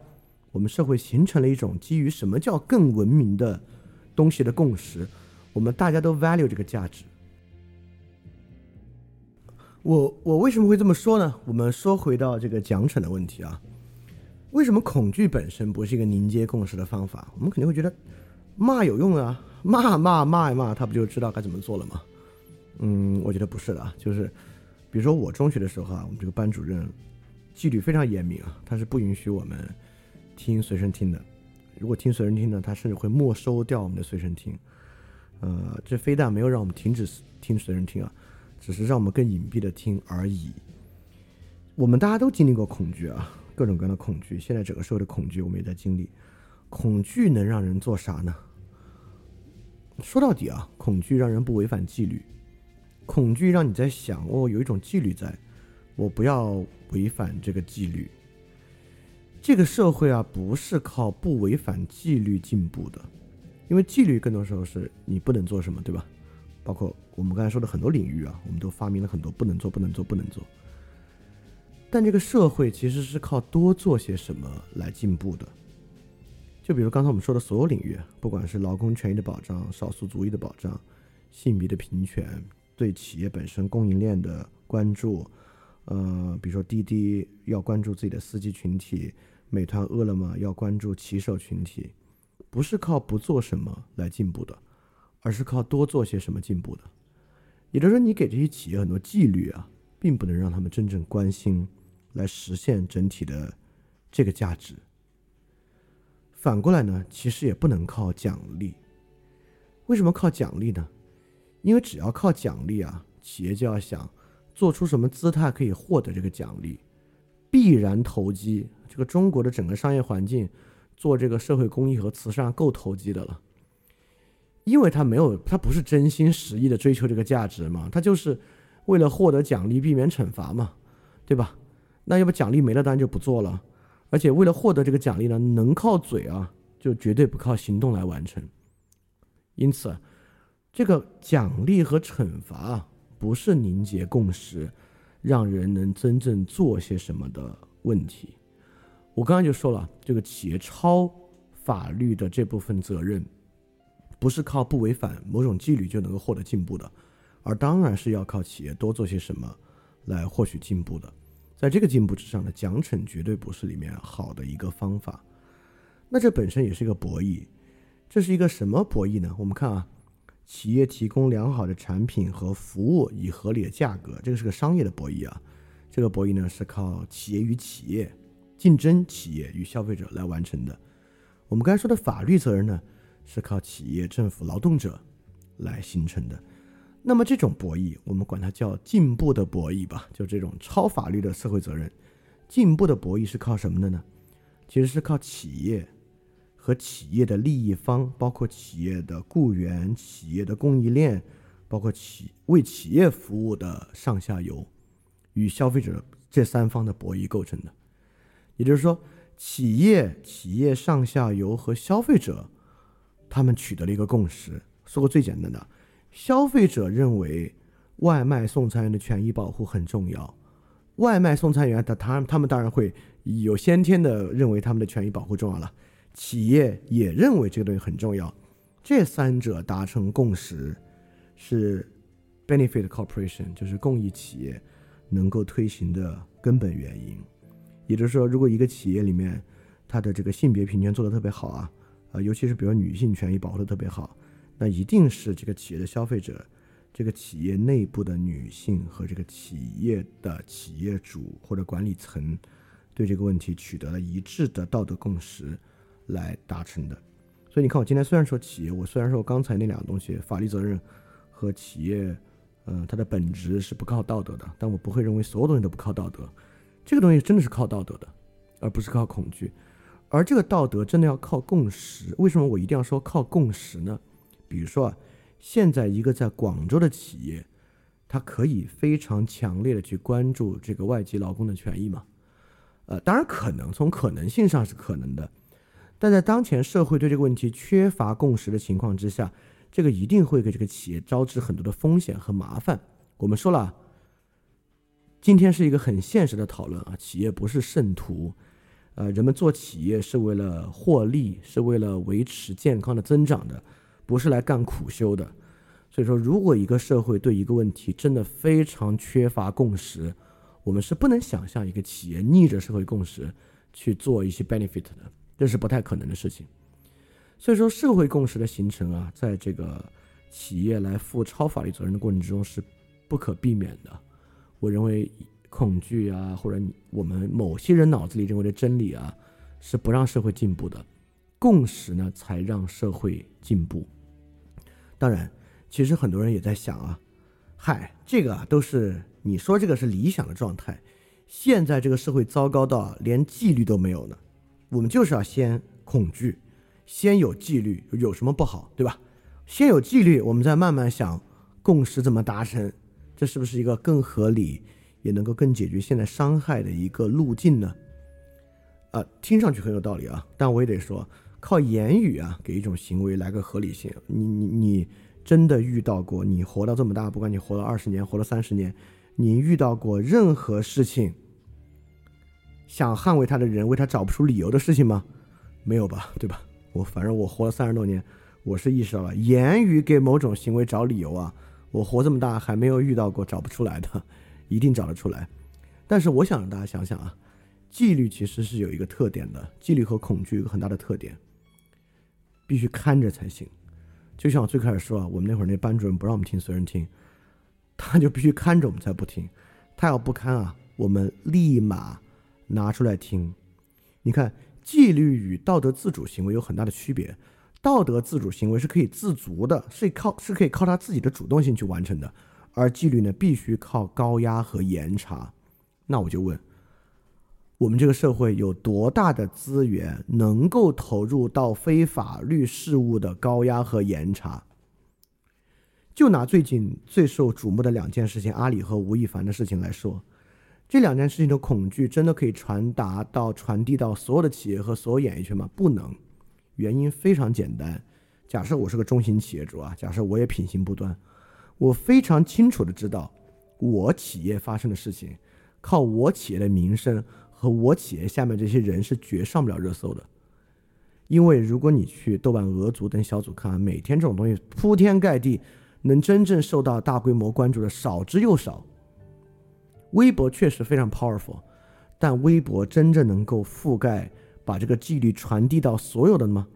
我们社会形成了一种基于什么叫更文明的东西的共识，我们大家都 value 这个价值。我我为什么会这么说呢？我们说回到这个奖惩的问题啊。为什么恐惧本身不是一个凝结共识的方法？我们肯定会觉得骂有用啊，骂骂骂一骂，他不就知道该怎么做了吗？嗯，我觉得不是的啊，就是比如说我中学的时候啊，我们这个班主任纪律非常严明啊，他是不允许我们听随身听的。如果听随身听呢，他甚至会没收掉我们的随身听。呃，这非但没有让我们停止听随身听啊，只是让我们更隐蔽的听而已。我们大家都经历过恐惧啊。各种各样的恐惧，现在整个社会的恐惧，我们也在经历。恐惧能让人做啥呢？说到底啊，恐惧让人不违反纪律，恐惧让你在想，哦，有一种纪律在，我不要违反这个纪律。这个社会啊，不是靠不违反纪律进步的，因为纪律更多时候是你不能做什么，对吧？包括我们刚才说的很多领域啊，我们都发明了很多不能做、不能做、不能做。但这个社会其实是靠多做些什么来进步的。就比如刚才我们说的所有领域，不管是劳工权益的保障、少数族裔的保障、性别的平权、对企业本身供应链的关注，呃，比如说滴滴要关注自己的司机群体，美团、饿了么要关注骑手群体，不是靠不做什么来进步的，而是靠多做些什么进步的。也就是说，你给这些企业很多纪律啊。并不能让他们真正关心来实现整体的这个价值。反过来呢，其实也不能靠奖励。为什么靠奖励呢？因为只要靠奖励啊，企业就要想做出什么姿态可以获得这个奖励，必然投机。这个中国的整个商业环境做这个社会公益和慈善够投机的了，因为他没有，他不是真心实意的追求这个价值嘛，他就是为了获得奖励，避免惩罚嘛，对吧？那要不奖励没了，当然就不做了。而且为了获得这个奖励呢，能靠嘴啊，就绝对不靠行动来完成。因此，这个奖励和惩罚不是凝结共识，让人能真正做些什么的问题。我刚刚就说了，这个企业超法律的这部分责任，不是靠不违反某种纪律就能够获得进步的，而当然是要靠企业多做些什么来获取进步的。在这个进步之上呢，奖惩绝对不是里面好的一个方法。那这本身也是一个博弈，这是一个什么博弈呢？我们看啊，企业提供良好的产品和服务以合理的价格，这个是个商业的博弈啊。这个博弈呢是靠企业与企业竞争，企业与消费者来完成的。我们刚才说的法律责任呢，是靠企业、政府、劳动者来形成的。那么这种博弈，我们管它叫进步的博弈吧，就这种超法律的社会责任。进步的博弈是靠什么的呢？其实是靠企业和企业的利益方，包括企业的雇员、企业的供应链，包括企为企业服务的上下游与消费者这三方的博弈构成的。也就是说，企业、企业上下游和消费者，他们取得了一个共识。说个最简单的。消费者认为外卖送餐员的权益保护很重要，外卖送餐员他他他们当然会有先天的认为他们的权益保护重要了，企业也认为这个东西很重要，这三者达成共识是 benefit corporation 就是公益企业能够推行的根本原因。也就是说，如果一个企业里面它的这个性别平权做得特别好啊，啊，尤其是比如女性权益保护的特别好。那一定是这个企业的消费者，这个企业内部的女性和这个企业的企业主或者管理层，对这个问题取得了一致的道德共识来达成的。所以你看，我今天虽然说企业，我虽然说刚才那两个东西，法律责任和企业，嗯，它的本质是不靠道德的，但我不会认为所有东西都不靠道德。这个东西真的是靠道德的，而不是靠恐惧。而这个道德真的要靠共识。为什么我一定要说靠共识呢？比如说啊，现在一个在广州的企业，它可以非常强烈的去关注这个外籍劳工的权益吗？呃，当然可能，从可能性上是可能的，但在当前社会对这个问题缺乏共识的情况之下，这个一定会给这个企业招致很多的风险和麻烦。我们说了，今天是一个很现实的讨论啊，企业不是圣徒，呃，人们做企业是为了获利，是为了维持健康的增长的。不是来干苦修的，所以说，如果一个社会对一个问题真的非常缺乏共识，我们是不能想象一个企业逆着社会共识去做一些 benefit 的，这是不太可能的事情。所以说，社会共识的形成啊，在这个企业来负超法律责任的过程之中是不可避免的。我认为，恐惧啊，或者我们某些人脑子里认为的真理啊，是不让社会进步的，共识呢，才让社会进步。当然，其实很多人也在想啊，嗨，这个都是你说这个是理想的状态。现在这个社会糟糕到连纪律都没有呢，我们就是要先恐惧，先有纪律，有什么不好，对吧？先有纪律，我们再慢慢想共识怎么达成，这是不是一个更合理，也能够更解决现在伤害的一个路径呢？啊，听上去很有道理啊，但我也得说。靠言语啊，给一种行为来个合理性。你你你真的遇到过？你活到这么大，不管你活了二十年，活了三十年，你遇到过任何事情想捍卫他的人为他找不出理由的事情吗？没有吧，对吧？我反正我活了三十多年，我是意识到了言语给某种行为找理由啊，我活这么大还没有遇到过找不出来的，一定找得出来。但是我想让大家想想啊，纪律其实是有一个特点的，纪律和恐惧有个很大的特点。必须看着才行，就像我最开始说啊，我们那会儿那班主任不让我们听，随人听，他就必须看着我们才不听。他要不看啊，我们立马拿出来听。你看，纪律与道德自主行为有很大的区别。道德自主行为是可以自足的，是靠是可以靠他自己的主动性去完成的，而纪律呢，必须靠高压和严查。那我就问，我们这个社会有多大的资源能够投入到非法律事务的高压和严查？就拿最近最受瞩目的两件事情，阿里和吴亦凡的事情来说，这两件事情的恐惧真的可以传达到、传递到所有的企业和所有演艺圈吗？不能。原因非常简单，假设我是个中型企业主啊，假设我也品行不端，我非常清楚的知道，我企业发生的事情，靠我企业的名声和我企业下面这些人是绝上不了热搜的，因为如果你去豆瓣、鹅组等小组看，每天这种东西铺天盖地，能真正受到大规模关注的少之又少。微博确实非常 powerful，但微博真正能够覆盖。把这个纪律传递到所有的吗？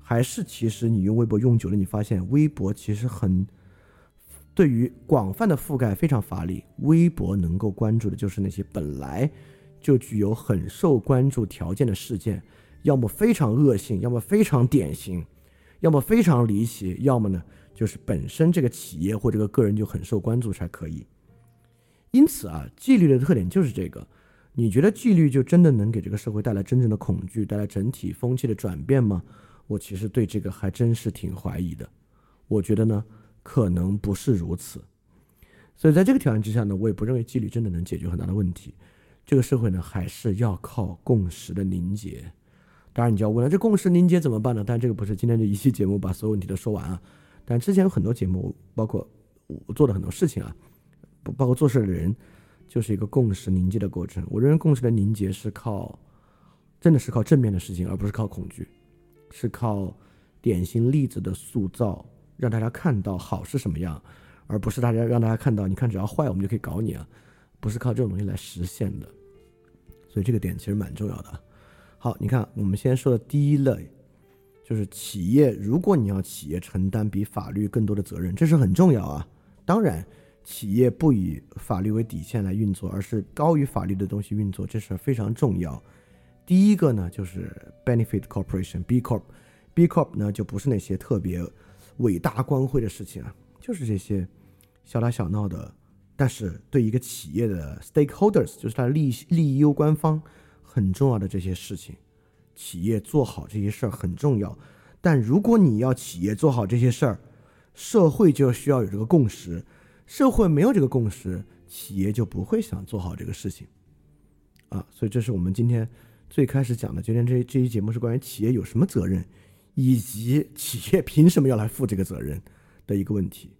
还是其实你用微博用久了，你发现微博其实很对于广泛的覆盖非常乏力。微博能够关注的就是那些本来就具有很受关注条件的事件，要么非常恶性，要么非常典型，要么非常离奇，要么呢就是本身这个企业或这个个人就很受关注才可以。因此啊，纪律的特点就是这个。你觉得纪律就真的能给这个社会带来真正的恐惧，带来整体风气的转变吗？我其实对这个还真是挺怀疑的。我觉得呢，可能不是如此。所以在这个条件之下呢，我也不认为纪律真的能解决很大的问题。这个社会呢，还是要靠共识的凝结。当然，你就要问了，这共识凝结怎么办呢？但这个不是今天这一期节目把所有问题都说完啊。但之前有很多节目，包括我做的很多事情啊，不包括做事的人。就是一个共识凝结的过程。我认为共识的凝结是靠，真的是靠正面的事情，而不是靠恐惧，是靠典型例子的塑造，让大家看到好是什么样，而不是大家让大家看到，你看只要坏我们就可以搞你啊，不是靠这种东西来实现的。所以这个点其实蛮重要的。好，你看我们先说的第一类，就是企业，如果你要企业承担比法律更多的责任，这是很重要啊。当然。企业不以法律为底线来运作，而是高于法律的东西运作，这是非常重要。第一个呢，就是 benefit corporation B corp B corp 呢，就不是那些特别伟大光辉的事情啊，就是这些小打小闹的，但是对一个企业的 stakeholders，就是它利利益攸关方很重要的这些事情，企业做好这些事儿很重要。但如果你要企业做好这些事儿，社会就需要有这个共识。社会没有这个共识，企业就不会想做好这个事情，啊，所以这是我们今天最开始讲的。今天这这一节目是关于企业有什么责任，以及企业凭什么要来负这个责任的一个问题。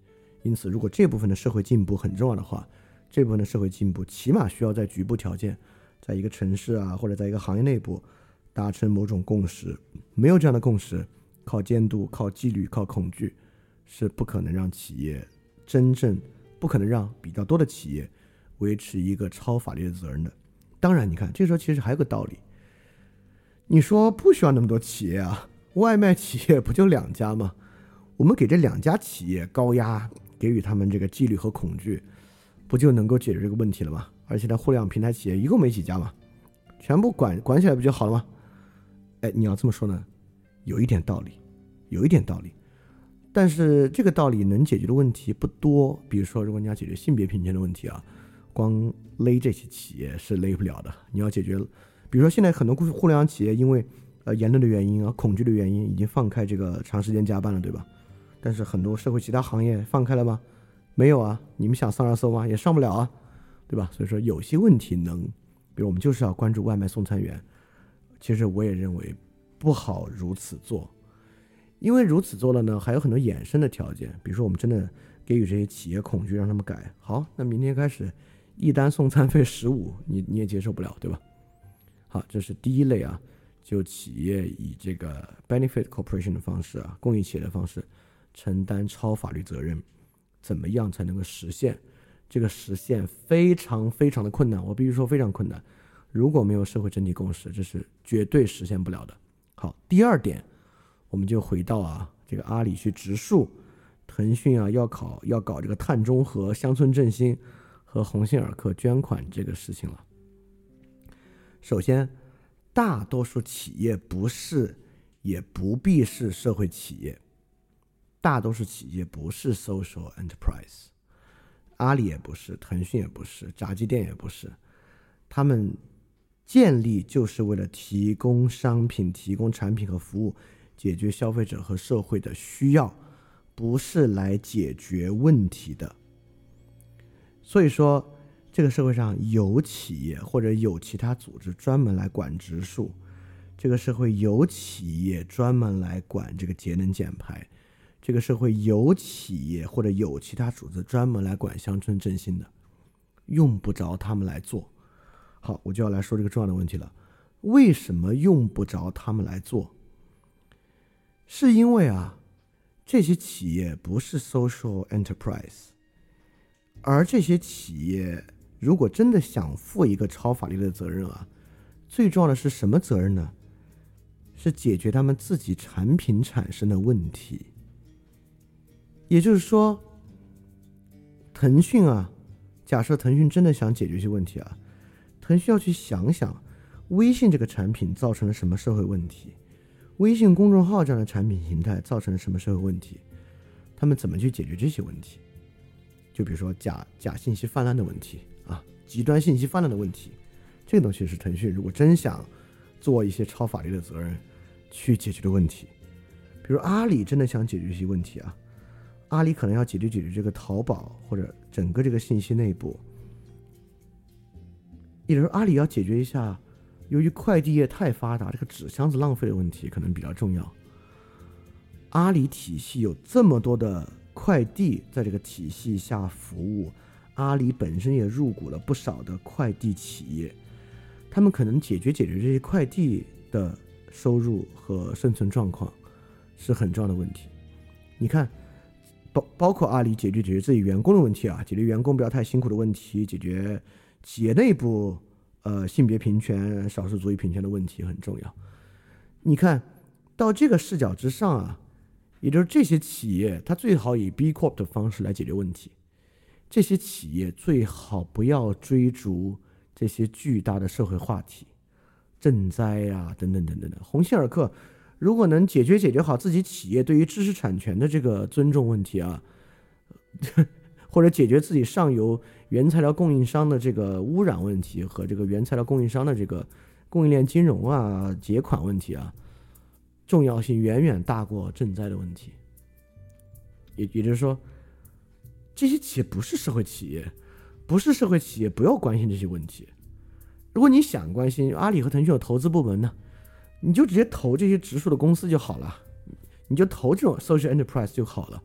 因此，如果这部分的社会进步很重要的话，这部分的社会进步起码需要在局部条件，在一个城市啊，或者在一个行业内部达成某种共识。没有这样的共识，靠监督、靠纪律、靠恐惧，是不可能让企业真正。不可能让比较多的企业维持一个超法律的责任的。当然，你看这时候其实还有个道理。你说不需要那么多企业啊，外卖企业不就两家吗？我们给这两家企业高压，给予他们这个纪律和恐惧，不就能够解决这个问题了吗？而且，在互联网平台企业一共没几家嘛，全部管管起来不就好了吗？哎，你要这么说呢，有一点道理，有一点道理。但是这个道理能解决的问题不多，比如说，如果你要解决性别平权的问题啊，光勒这些企业是勒不了的。你要解决，比如说现在很多互互联网企业因为呃言论的原因啊、恐惧的原因，已经放开这个长时间加班了，对吧？但是很多社会其他行业放开了吗？没有啊。你们想上热搜吗？也上不了啊，对吧？所以说有些问题能，比如我们就是要关注外卖送餐员，其实我也认为不好如此做。因为如此做了呢，还有很多衍生的条件，比如说我们真的给予这些企业恐惧，让他们改好，那明天开始一单送餐费十五，你你也接受不了，对吧？好，这是第一类啊，就企业以这个 benefit corporation 的方式啊，公益企业的方式承担超法律责任，怎么样才能够实现？这个实现非常非常的困难，我必须说非常困难。如果没有社会整体共识，这是绝对实现不了的。好，第二点。我们就回到啊，这个阿里去植树，腾讯啊要考要搞这个碳中和、乡村振兴和鸿星尔克捐款这个事情了。首先，大多数企业不是，也不必是社会企业。大多数企业不是 social enterprise，阿里也不是，腾讯也不是，炸鸡店也不是，他们建立就是为了提供商品、提供产品和服务，解决消费者和社会的需要，不是来解决问题的。所以说。这个社会上有企业或者有其他组织专门来管植树，这个社会有企业专门来管这个节能减排，这个社会有企业或者有其他组织专门来管乡村振兴的，用不着他们来做。好，我就要来说这个重要的问题了：为什么用不着他们来做？是因为啊，这些企业不是 social enterprise，而这些企业。如果真的想负一个超法律的责任啊，最重要的是什么责任呢？是解决他们自己产品产生的问题。也就是说，腾讯啊，假设腾讯真的想解决一些问题啊，腾讯要去想想，微信这个产品造成了什么社会问题，微信公众号这样的产品形态造成了什么社会问题，他们怎么去解决这些问题？就比如说假假信息泛滥的问题啊。极端信息泛滥的问题，这个东西是腾讯如果真想做一些超法律的责任去解决的问题。比如阿里真的想解决一些问题啊，阿里可能要解决解决这个淘宝或者整个这个信息内部，也就是阿里要解决一下，由于快递业太发达，这个纸箱子浪费的问题可能比较重要。阿里体系有这么多的快递在这个体系下服务。阿里本身也入股了不少的快递企业，他们可能解决解决这些快递的收入和生存状况是很重要的问题。你看，包包括阿里解决解决自己员工的问题啊，解决员工不要太辛苦的问题，解决企业内部呃性别平权、少数族裔平权的问题很重要。你看到这个视角之上啊，也就是这些企业，它最好以 B Corp 的方式来解决问题。这些企业最好不要追逐这些巨大的社会话题，赈灾啊，等等等等的。鸿星尔克如果能解决解决好自己企业对于知识产权的这个尊重问题啊，或者解决自己上游原材料供应商的这个污染问题和这个原材料供应商的这个供应链金融啊结款问题啊，重要性远远大过赈灾的问题。也也就是说。这些企业不是社会企业，不是社会企业，不要关心这些问题。如果你想关心，阿里和腾讯有投资部门呢，你就直接投这些直属的公司就好了，你就投这种 social enterprise 就好了。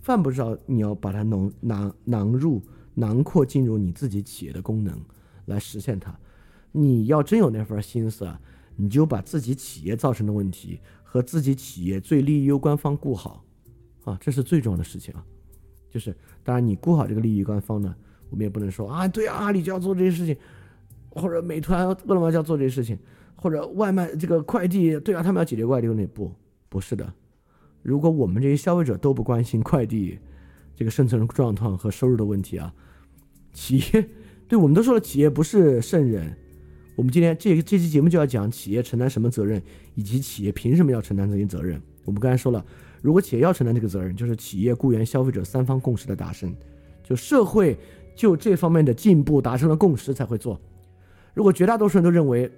犯不着你要把它囊囊囊入囊括进入你自己企业的功能来实现它。你要真有那份心思啊，你就把自己企业造成的问题和自己企业最利益攸关方顾好啊，这是最重要的事情啊。就是，当然你顾好这个利益官方呢，我们也不能说啊，对啊，阿里就要做这些事情，或者美团、饿了么就要做这些事情，或者外卖这个快递，对啊，他们要解决快递问题，不，不是的。如果我们这些消费者都不关心快递这个生存状况和收入的问题啊，企业，对我们都说了，企业不是圣人。我们今天这这期节目就要讲企业承担什么责任，以及企业凭什么要承担这些责任。我们刚才说了。如果企业要承担这个责任，就是企业、雇员、消费者三方共识的达成，就社会就这方面的进步达成了共识才会做。如果绝大多数人都认为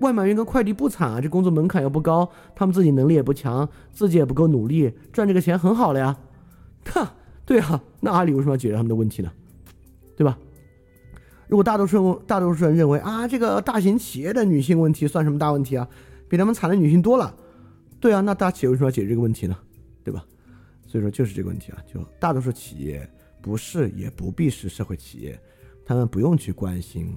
外卖员跟快递不惨啊，这工作门槛又不高，他们自己能力也不强，自己也不够努力，赚这个钱很好了呀，哈，对啊，那阿里为什么要解决他们的问题呢？对吧？如果大多数大多数人认为啊，这个大型企业的女性问题算什么大问题啊？比他们惨的女性多了。对啊，那大企业为什么要解决这个问题呢？对吧？所以说就是这个问题啊，就大多数企业不是也不必是社会企业，他们不用去关心，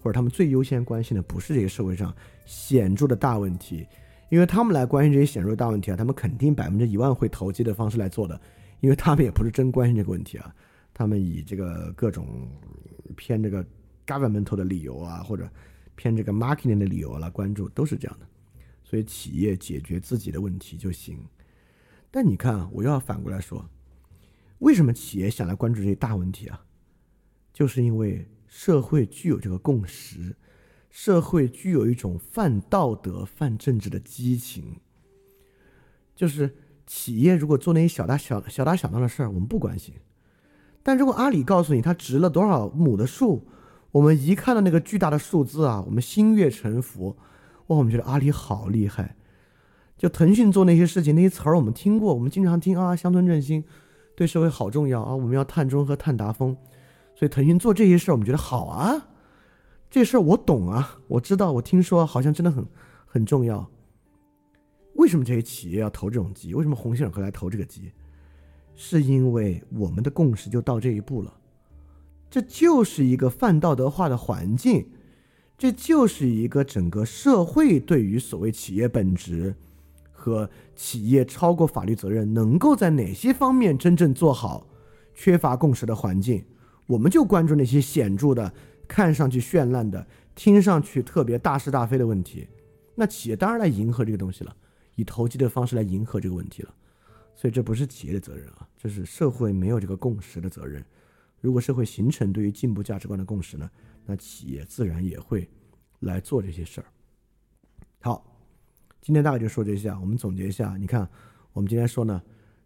或者他们最优先关心的不是这个社会上显著的大问题，因为他们来关心这些显著的大问题啊，他们肯定百分之一万会投机的方式来做的，因为他们也不是真关心这个问题啊，他们以这个各种偏这个 governmental 的理由啊，或者偏这个 marketing 的理由来关注，都是这样的。所以企业解决自己的问题就行，但你看啊，我又要反过来说，为什么企业想来关注这些大问题啊？就是因为社会具有这个共识，社会具有一种泛道德、泛政治的激情。就是企业如果做那些小打小小打小闹的事儿，我们不关心；但如果阿里告诉你它植了多少亩的树，我们一看到那个巨大的数字啊，我们心悦诚服。哇，我们觉得阿里好厉害。就腾讯做那些事情，那些词儿我们听过，我们经常听啊，乡村振兴对社会好重要啊，我们要碳中和、碳达峰。所以腾讯做这些事儿，我们觉得好啊，这事儿我懂啊，我知道，我听说好像真的很很重要。为什么这些企业要投这种机？为什么鸿星尔克来投这个机？是因为我们的共识就到这一步了，这就是一个泛道德化的环境，这就是一个整个社会对于所谓企业本质和企业超过法律责任能够在哪些方面真正做好缺乏共识的环境。我们就关注那些显著的、看上去绚烂的、听上去特别大是大非的问题。那企业当然来迎合这个东西了，以投机的方式来迎合这个问题了。所以这不是企业的责任啊，这是社会没有这个共识的责任。如果社会形成对于进步价值观的共识呢，那企业自然也会来做这些事儿。好，今天大概就说这些啊。我们总结一下，你看，我们今天说呢，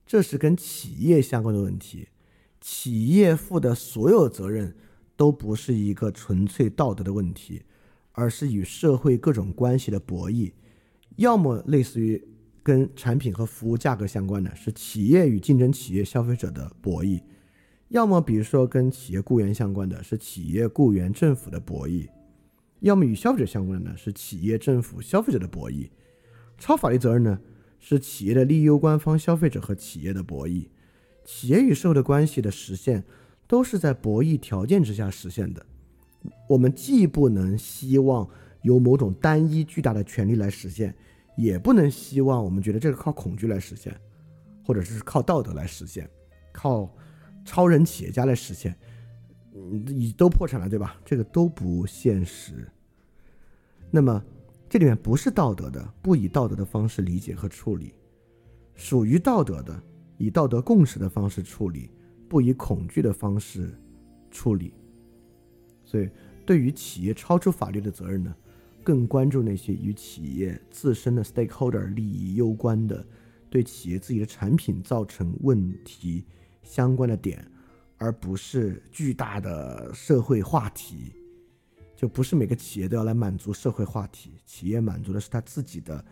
这是跟企业相关的问题。企业负的所有责任都不是一个纯粹道德的问题，而是与社会各种关系的博弈。要么类似于跟产品和服务价格相关的是企业与竞争企业消费者的博弈；要么比如说跟企业雇员相关的是企业雇员政府的博弈；要么与消费者相关的呢是企业政府消费者的博弈。超法律责任呢，是企业的利益攸关方消费者和企业的博弈。企业与社会的关系的实现，都是在博弈条件之下实现的。我们既不能希望由某种单一巨大的权利来实现，也不能希望我们觉得这个靠恐惧来实现，或者是靠道德来实现，靠超人企业家来实现。嗯你都破产了，对吧？这个都不现实。那么，这里面不是道德的，不以道德的方式理解和处理，属于道德的。以道德共识的方式处理，不以恐惧的方式处理。所以，对于企业超出法律的责任呢，更关注那些与企业自身的 stakeholder 利益攸关的，对企业自己的产品造成问题相关的点，而不是巨大的社会话题。就不是每个企业都要来满足社会话题，企业满足的是他自己的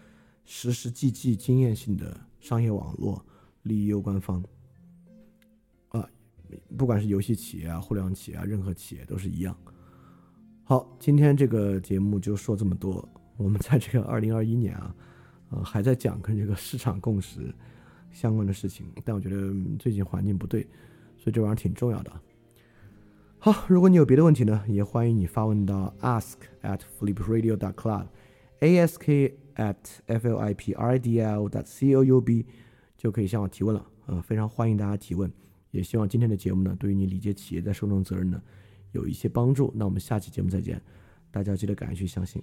实实际际经验性的商业网络。利益攸关方，啊，不管是游戏企业啊、互联网企业啊，任何企业都是一样。好，今天这个节目就说这么多。我们在这个 二零二一年啊，呃，还在讲跟这个市场共识相关的事情，但我觉得最近环境不对，所以这玩意儿挺重要的。好，如果你有别的问题呢，也欢迎你发问到 ask at flipradio dot club，ask at f l i p r i d l dot c o u b。就可以向我提问了，呃，非常欢迎大家提问，也希望今天的节目呢，对于你理解企业在受众责任呢，有一些帮助。那我们下期节目再见，大家记得赶快去相信。